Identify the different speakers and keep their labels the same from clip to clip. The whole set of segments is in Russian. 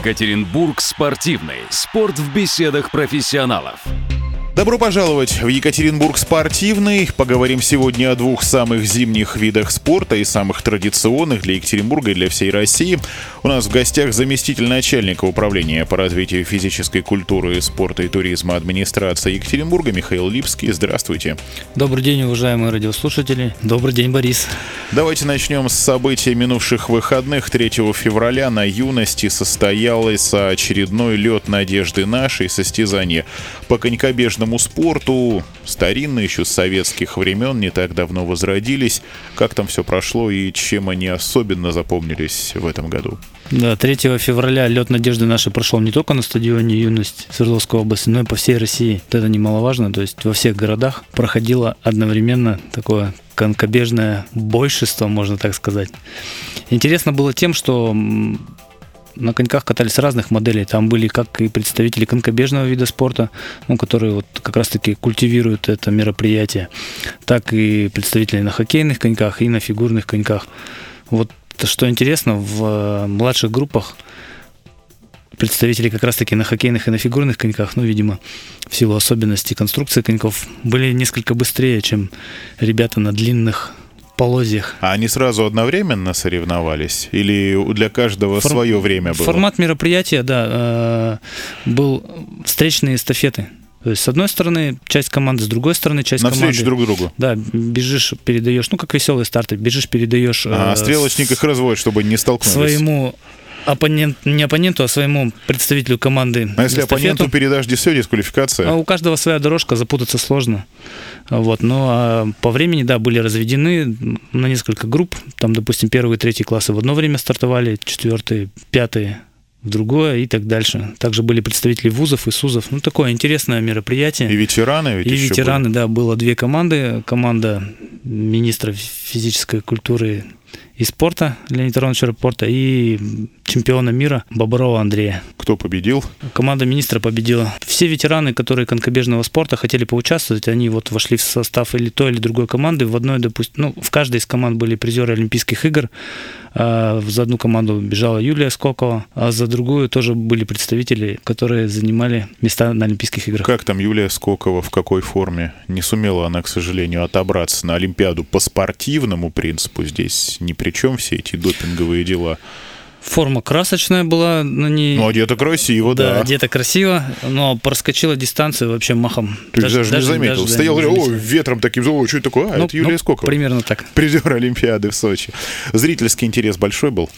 Speaker 1: Екатеринбург спортивный. Спорт в беседах профессионалов.
Speaker 2: Добро пожаловать в Екатеринбург спортивный. Поговорим сегодня о двух самых зимних видах спорта и самых традиционных для Екатеринбурга и для всей России. У нас в гостях заместитель начальника управления по развитию физической культуры, спорта и туризма администрации Екатеринбурга Михаил Липский. Здравствуйте.
Speaker 3: Добрый день, уважаемые радиослушатели. Добрый день, Борис.
Speaker 2: Давайте начнем с событий минувших выходных. 3 февраля на юности состоялось очередной лед надежды нашей состязание по конькобежному спорту. Старинные еще с советских времен, не так давно возродились. Как там все прошло и чем они особенно запомнились в этом году?
Speaker 3: Да, 3 февраля лед надежды нашей прошел не только на стадионе Юность Свердловской области, но и по всей России. Это немаловажно, то есть во всех городах проходило одновременно такое конкобежное большество, можно так сказать. Интересно было тем, что на коньках катались разных моделей. Там были как и представители конькобежного вида спорта, ну, которые вот как раз-таки культивируют это мероприятие, так и представители на хоккейных коньках и на фигурных коньках. Вот что интересно, в младших группах представители как раз-таки на хоккейных и на фигурных коньках, ну, видимо, в силу особенностей конструкции коньков, были несколько быстрее, чем ребята на длинных полозьях.
Speaker 2: А они сразу одновременно соревновались? Или для каждого Фор... свое время было?
Speaker 3: Формат мероприятия, да, э, был встречные эстафеты. То есть, с одной стороны, часть команды, с другой стороны, часть
Speaker 2: На
Speaker 3: команды.
Speaker 2: друг другу.
Speaker 3: Да, бежишь, передаешь, ну, как веселые старты, бежишь, передаешь.
Speaker 2: А, э, стрелочник их разводит, чтобы не столкнулись.
Speaker 3: Своему оппонент, не оппоненту, а своему представителю команды.
Speaker 2: А если эстафету. оппоненту передашь десё, дисквалификация?
Speaker 3: А у каждого своя дорожка, запутаться сложно. Вот, но а по времени, да, были разведены на несколько групп. Там, допустим, первые и третьи классы в одно время стартовали, четвертые, пятые другое и так дальше. Также были представители вузов и СУЗов. Ну, такое интересное мероприятие.
Speaker 2: И ветераны ведь
Speaker 3: И ветераны,
Speaker 2: были.
Speaker 3: да, было две команды. Команда министра физической культуры и спорта Леонида Ивановича Рапорта и чемпиона мира Боброва Андрея.
Speaker 2: Кто победил?
Speaker 3: Команда министра победила. Все ветераны, которые конкобежного спорта хотели поучаствовать, они вот вошли в состав или той, или другой команды. В одной, допустим, ну, в каждой из команд были призеры Олимпийских игр. А за одну команду бежала Юлия Скокова, а за другую тоже были представители, которые занимали места на Олимпийских играх.
Speaker 2: Как там Юлия Скокова, в какой форме? Не сумела она, к сожалению, отобраться на Олимпиаду по спортивному принципу. Здесь ни при чем все эти допинговые дела.
Speaker 3: Форма красочная была на ней.
Speaker 2: Ну, одета красиво, да.
Speaker 3: Да, одета красиво, но проскочила дистанцию вообще махом.
Speaker 2: Ты даже, даже, не заметил. Даже, Стоял, да, говорю, ой, ветром таким, ой, что это такое? А, ну, это Юлия ну, Скокова.
Speaker 3: Примерно так.
Speaker 2: Призер Олимпиады в Сочи. Зрительский интерес большой был?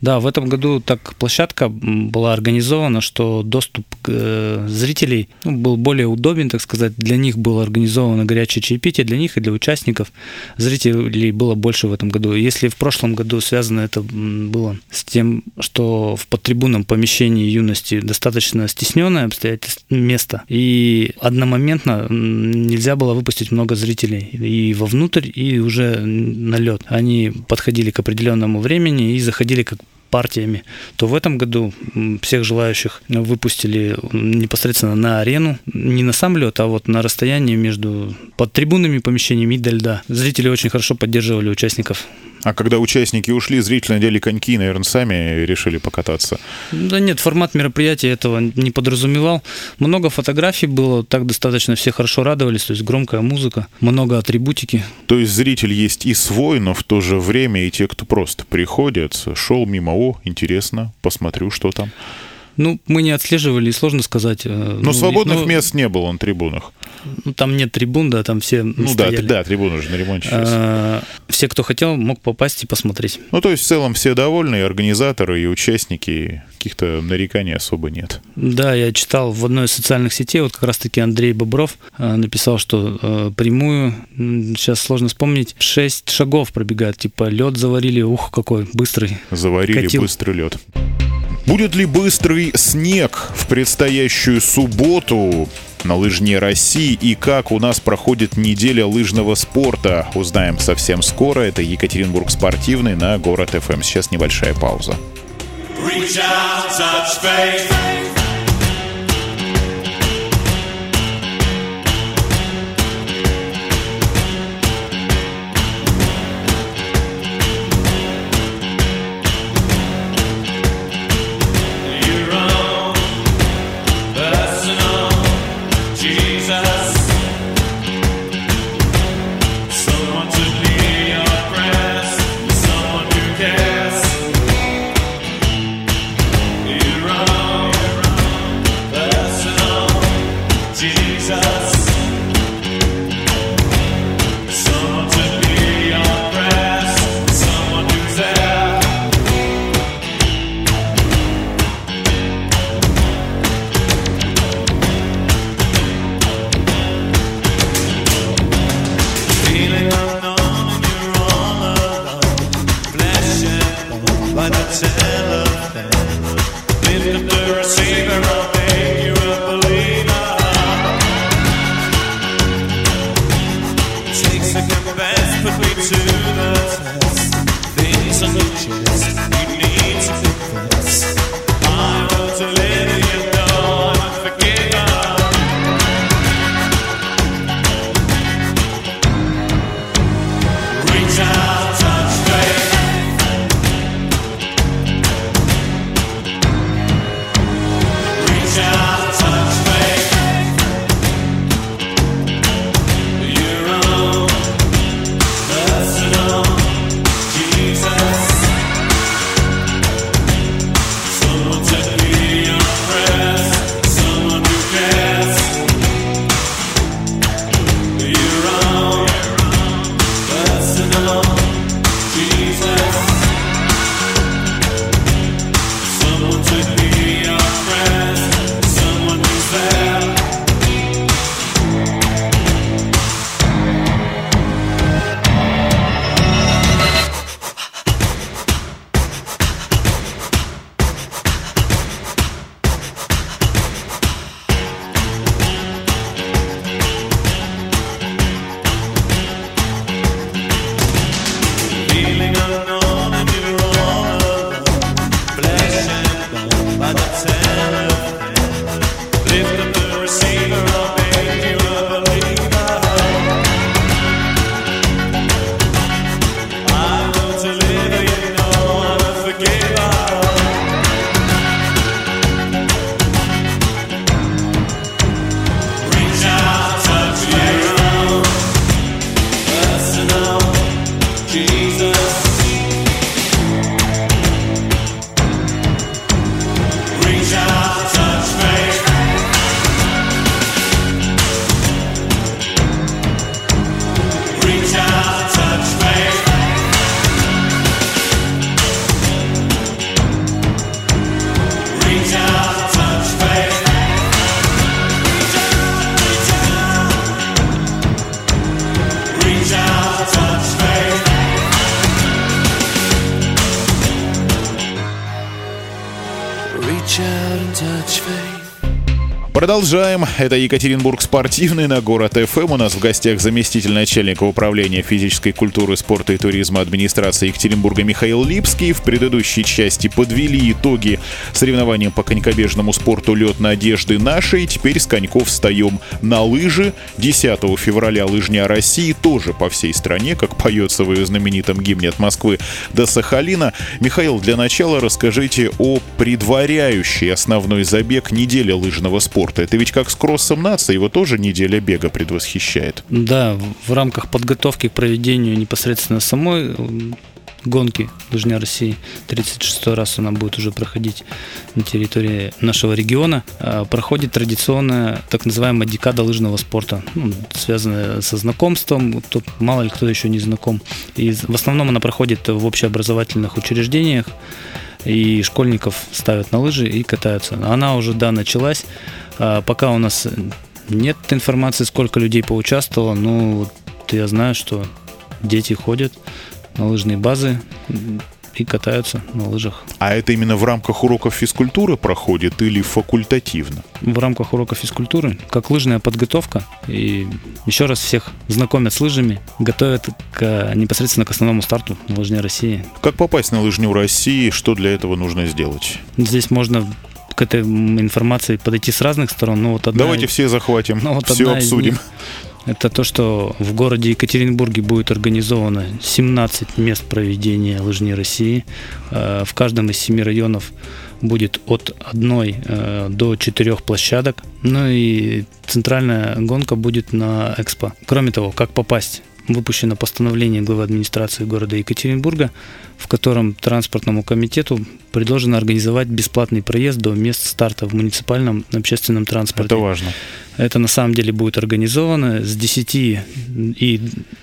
Speaker 3: Да, в этом году так площадка была организована, что доступ э, зрителей ну, был более удобен, так сказать. Для них было организовано горячее чаепитие, для них и для участников. Зрителей было больше в этом году. Если в прошлом году связано это было с тем, что в подтрибунном помещении юности достаточно стесненное обстоятельство место, и одномоментно нельзя было выпустить много зрителей и вовнутрь, и уже на лед. Они подходили к определенному времени и заходили как партиями, то в этом году всех желающих выпустили непосредственно на арену, не на сам лед, а вот на расстоянии между под трибунными помещениями и до льда. Зрители очень хорошо поддерживали участников.
Speaker 2: А когда участники ушли, зрители надели коньки, наверное, сами решили покататься.
Speaker 3: Да нет, формат мероприятия этого не подразумевал. Много фотографий было, так достаточно все хорошо радовались, то есть громкая музыка, много атрибутики.
Speaker 2: То есть зритель есть и свой, но в то же время и те, кто просто приходят, шел мимо, о, интересно, посмотрю, что там.
Speaker 3: Ну, мы не отслеживали, сложно сказать. Э,
Speaker 2: Но ну, свободных ну, мест не было на трибунах.
Speaker 3: Ну, там нет трибун, да, там все
Speaker 2: Ну стояли. да, да, трибуны же на ремонте сейчас. А,
Speaker 3: все, кто хотел, мог попасть и посмотреть.
Speaker 2: Ну, то есть, в целом, все довольны, и организаторы, и участники, каких-то нареканий особо нет.
Speaker 3: Да, я читал в одной из социальных сетей, вот как раз-таки Андрей Бобров э, написал, что э, прямую, сейчас сложно вспомнить, 6 шагов пробегает, типа лед заварили, ух, какой быстрый.
Speaker 2: Заварили катил. быстрый лед. Будет ли быстрый снег в предстоящую субботу на лыжне России и как у нас проходит неделя лыжного спорта? Узнаем совсем скоро. Это Екатеринбург спортивный на Город ФМ. Сейчас небольшая пауза. Reach out, touch faith. Продолжаем. Это Екатеринбург спортивный на город ФМ. У нас в гостях заместитель начальника управления физической культуры, спорта и туризма администрации Екатеринбурга Михаил Липский. В предыдущей части подвели итоги соревнованиям по конькобежному спорту «Лед надежды нашей». Теперь с коньков встаем на лыжи. 10 февраля лыжня России тоже по всей стране, как поется в ее знаменитом гимне от Москвы до Сахалина. Михаил, для начала расскажите о предваряющей основной забег недели лыжного спорта спорта. Это ведь как с кроссом нации, его тоже неделя бега предвосхищает.
Speaker 3: Да, в рамках подготовки к проведению непосредственно самой гонки Лыжня России. 36 раз она будет уже проходить на территории нашего региона. А, проходит традиционная так называемая декада лыжного спорта, ну, связанная со знакомством. Тут мало ли кто еще не знаком. И в основном она проходит в общеобразовательных учреждениях и школьников ставят на лыжи и катаются. Она уже, да, началась. А, пока у нас нет информации, сколько людей поучаствовало, но вот я знаю, что дети ходят на лыжные базы и катаются на лыжах.
Speaker 2: А это именно в рамках уроков физкультуры проходит или факультативно?
Speaker 3: В рамках уроков физкультуры, как лыжная подготовка. И еще раз всех знакомят с лыжами, готовят к, непосредственно к основному старту на лыжне России.
Speaker 2: Как попасть на лыжню России? Что для этого нужно сделать?
Speaker 3: Здесь можно к этой информации подойти с разных сторон. Ну, вот
Speaker 2: одна... Давайте все захватим, ну, вот все обсудим.
Speaker 3: Это то, что в городе Екатеринбурге будет организовано 17 мест проведения лыжни России. Э, в каждом из семи районов будет от одной э, до четырех площадок. Ну и центральная гонка будет на Экспо. Кроме того, как попасть выпущено постановление главы администрации города Екатеринбурга, в котором транспортному комитету предложено организовать бесплатный проезд до мест старта в муниципальном общественном транспорте.
Speaker 2: Это важно.
Speaker 3: Это на самом деле будет организовано с 10 и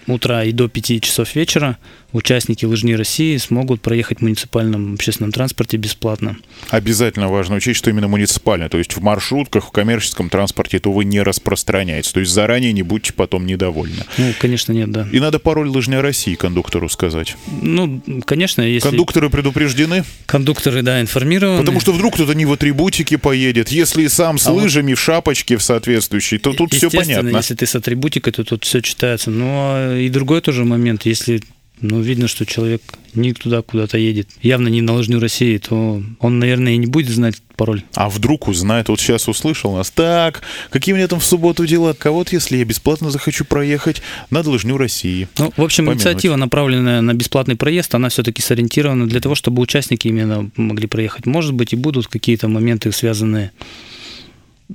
Speaker 3: утра и до 5 часов вечера участники лыжни России смогут проехать в муниципальном общественном транспорте бесплатно.
Speaker 2: Обязательно важно учесть, что именно муниципальный, то есть в маршрутках, в коммерческом транспорте это, увы, не распространяется. То есть заранее не будьте потом недовольны.
Speaker 3: Ну, конечно, нет, да.
Speaker 2: И надо пароль лыжня России кондуктору сказать.
Speaker 3: Ну, конечно, если...
Speaker 2: Кондукторы предупреждены?
Speaker 3: Кондукторы, да, информированы.
Speaker 2: Потому что вдруг кто-то не в атрибутике поедет. Если сам с а лыжами вот... в шапочке в соответствующей, то тут все понятно.
Speaker 3: если ты с атрибутикой, то тут все читается. Но ну, а и другой тоже момент, если ну, видно, что человек не туда куда-то едет, явно не на лыжню России, то он, наверное, и не будет знать пароль.
Speaker 2: А вдруг узнает, вот сейчас услышал нас, так, какие у меня там в субботу дела, кого-то, если я бесплатно захочу проехать на лыжню России.
Speaker 3: Ну, в общем, Помянуть. инициатива, направленная на бесплатный проезд, она все-таки сориентирована для того, чтобы участники именно могли проехать. Может быть, и будут какие-то моменты, связанные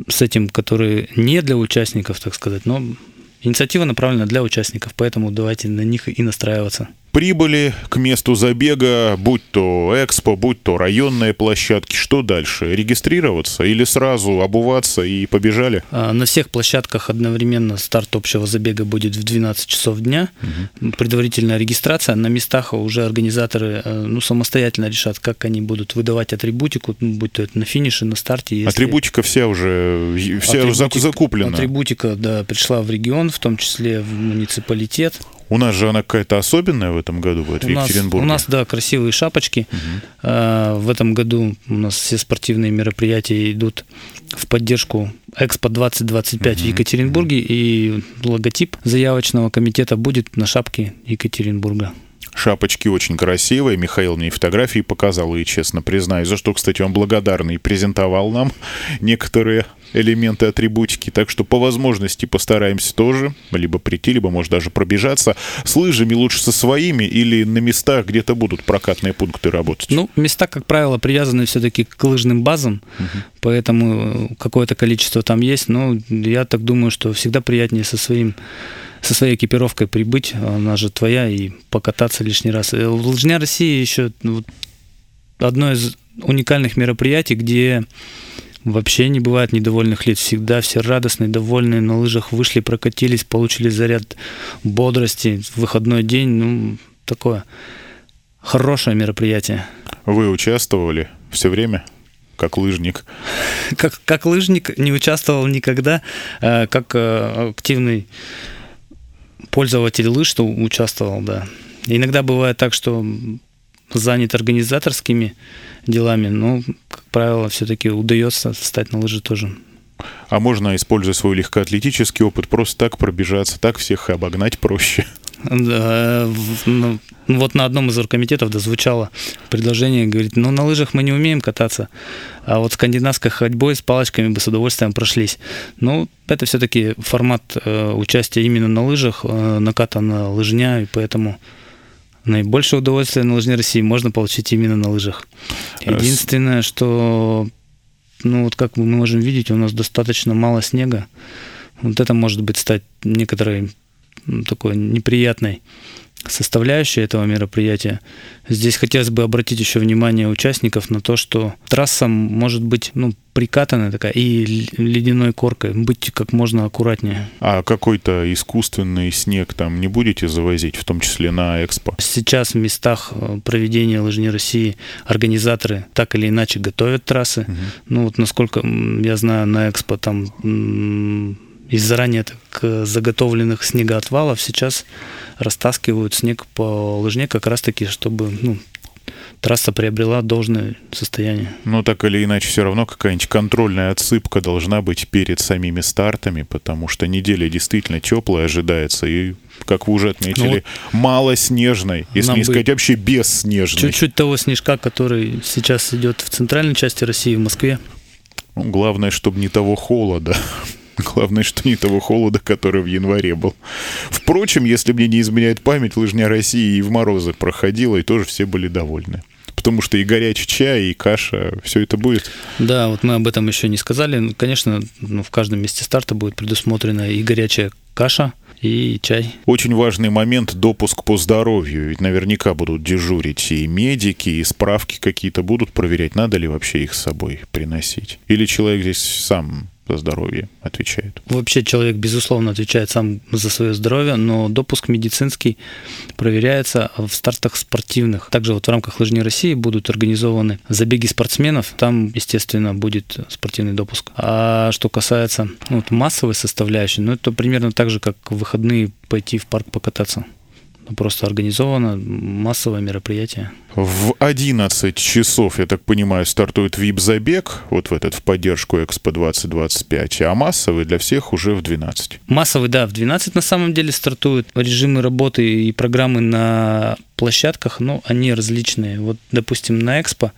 Speaker 3: с этим, которые не для участников, так сказать, но Инициатива направлена для участников, поэтому давайте на них и настраиваться
Speaker 2: прибыли к месту забега, будь то экспо, будь то районные площадки, что дальше? Регистрироваться или сразу обуваться и побежали?
Speaker 3: А, на всех площадках одновременно старт общего забега будет в 12 часов дня. Угу. Предварительная регистрация. На местах уже организаторы э, ну, самостоятельно решат, как они будут выдавать атрибутику, ну, будь то это на финише, на старте.
Speaker 2: Если... Атрибутика вся уже вся Атрибутик... закуплена.
Speaker 3: Атрибутика, да, пришла в регион, в том числе в муниципалитет.
Speaker 2: У нас же она какая-то особенная в этом году будет, у в Екатеринбурге.
Speaker 3: у нас, да, красивые шапочки. Угу. В этом году у нас все спортивные мероприятия идут в поддержку Экспо 2025 угу. в Екатеринбурге, и логотип заявочного комитета будет на шапке Екатеринбурга.
Speaker 2: Шапочки очень красивые. Михаил мне фотографии показал, и честно признаюсь, за что, кстати, он благодарный и презентовал нам некоторые элементы атрибутики. Так что по возможности постараемся тоже либо прийти, либо, может, даже пробежаться. С лыжами лучше со своими или на местах где-то будут прокатные пункты работать?
Speaker 3: Ну, места, как правило, привязаны все-таки к лыжным базам, угу. поэтому какое-то количество там есть. Но я так думаю, что всегда приятнее со своим со своей экипировкой прибыть, она же твоя, и покататься лишний раз. Э, Лыжня России еще ну, одно из уникальных мероприятий, где Вообще не бывает недовольных лиц. Всегда все радостные, довольные, на лыжах вышли, прокатились, получили заряд бодрости. Выходной день, ну, такое хорошее мероприятие.
Speaker 2: Вы участвовали все время? как лыжник?
Speaker 3: Как, как лыжник не участвовал никогда, э, как э, активный пользователь лыж, что участвовал, да. Иногда бывает так, что занят организаторскими делами, но, как правило, все-таки удается встать на лыжи тоже.
Speaker 2: А можно, используя свой легкоатлетический опыт, просто так пробежаться, так всех обогнать проще?
Speaker 3: Ну, вот на одном из оргкомитетов да, звучало предложение, говорит, ну на лыжах мы не умеем кататься, а вот скандинавской ходьбой с палочками бы с удовольствием прошлись. Ну, это все-таки формат э, участия именно на лыжах, э, накатана лыжня, и поэтому наибольшее удовольствие на лыжне России можно получить именно на лыжах. Единственное, что, ну вот как мы можем видеть, у нас достаточно мало снега. Вот это может быть стать некоторой такой неприятной составляющая этого мероприятия. Здесь хотелось бы обратить еще внимание участников на то, что трасса может быть ну, прикатанная такая и ледяной коркой, быть как можно аккуратнее.
Speaker 2: А какой-то искусственный снег там не будете завозить, в том числе на экспо?
Speaker 3: Сейчас в местах э, проведения лыжни России организаторы так или иначе готовят трассы. Угу. Ну вот насколько я знаю, на экспо там из заранее так заготовленных снегоотвалов сейчас растаскивают снег по лыжне как раз-таки, чтобы ну, трасса приобрела должное состояние.
Speaker 2: Ну, так или иначе, все равно какая-нибудь контрольная отсыпка должна быть перед самими стартами, потому что неделя действительно теплая ожидается, и, как вы уже отметили, ну, вот мало снежной, если не сказать вообще без снежной.
Speaker 3: Чуть-чуть того снежка, который сейчас идет в центральной части России, в Москве.
Speaker 2: Ну, главное, чтобы не того холода. Главное, что не того холода, который в январе был. Впрочем, если мне не изменяет память, лыжня России и в морозы проходила, и тоже все были довольны. Потому что и горячий чай, и каша, все это будет.
Speaker 3: Да, вот мы об этом еще не сказали. Ну, конечно, ну, в каждом месте старта будет предусмотрена и горячая каша, и чай.
Speaker 2: Очень важный момент – допуск по здоровью. Ведь наверняка будут дежурить и медики, и справки какие-то будут проверять, надо ли вообще их с собой приносить. Или человек здесь сам за здоровье отвечает?
Speaker 3: Вообще человек, безусловно, отвечает сам за свое здоровье, но допуск медицинский проверяется в стартах спортивных. Также вот в рамках Лыжни России будут организованы забеги спортсменов. Там, естественно, будет спортивный допуск. А что касается ну, вот массовой составляющей, ну это примерно так же, как выходные пойти в парк покататься просто организовано массовое мероприятие.
Speaker 2: В 11 часов, я так понимаю, стартует VIP-забег, вот в этот, в поддержку Экспо 2025, а массовый для всех уже в 12.
Speaker 3: Массовый, да, в 12 на самом деле стартуют. Режимы работы и программы на площадках, ну, они различные. Вот, допустим, на Экспо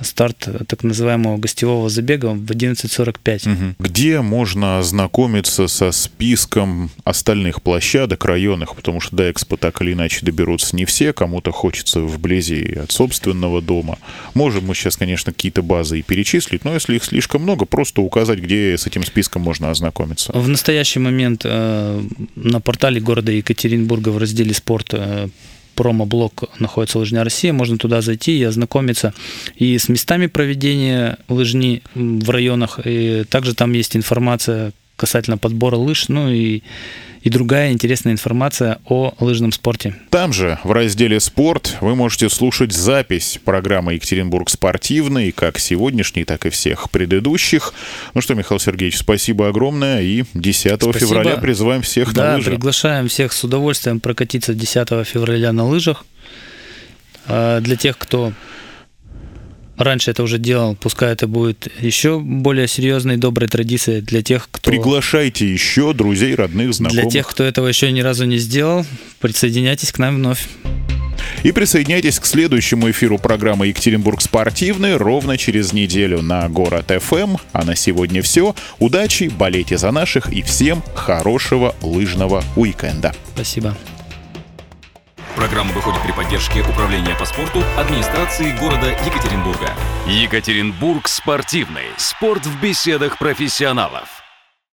Speaker 3: старт так называемого гостевого забега в 11.45.
Speaker 2: Угу. Где можно ознакомиться со списком остальных площадок районных, потому что до Экспо так или иначе доберутся не все, кому-то хочется вблизи от собственного дома. Можем мы сейчас, конечно, какие-то базы и перечислить, но если их слишком много, просто указать, где с этим списком можно ознакомиться.
Speaker 3: В настоящий момент э, на портале города Екатеринбурга в разделе «Спорт» э, промо-блок находится Лыжня Россия, можно туда зайти и ознакомиться. И с местами проведения лыжни в районах, и также там есть информация касательно подбора лыж, ну и и другая интересная информация о лыжном спорте.
Speaker 2: Там же, в разделе «Спорт», вы можете слушать запись программы «Екатеринбург спортивный», как сегодняшней, так и всех предыдущих. Ну что, Михаил Сергеевич, спасибо огромное, и 10 спасибо. февраля призываем всех
Speaker 3: да,
Speaker 2: на лыжи.
Speaker 3: приглашаем всех с удовольствием прокатиться 10 февраля на лыжах. А, для тех, кто раньше это уже делал, пускай это будет еще более серьезной, доброй традицией для тех, кто...
Speaker 2: Приглашайте еще друзей, родных, знакомых.
Speaker 3: Для тех, кто этого еще ни разу не сделал, присоединяйтесь к нам вновь.
Speaker 2: И присоединяйтесь к следующему эфиру программы «Екатеринбург спортивный» ровно через неделю на Город ФМ. А на сегодня все. Удачи, болейте за наших и всем хорошего лыжного уикенда.
Speaker 3: Спасибо.
Speaker 1: Программа выходит при поддержке Управления по спорту администрации города Екатеринбурга. Екатеринбург спортивный. Спорт в беседах профессионалов.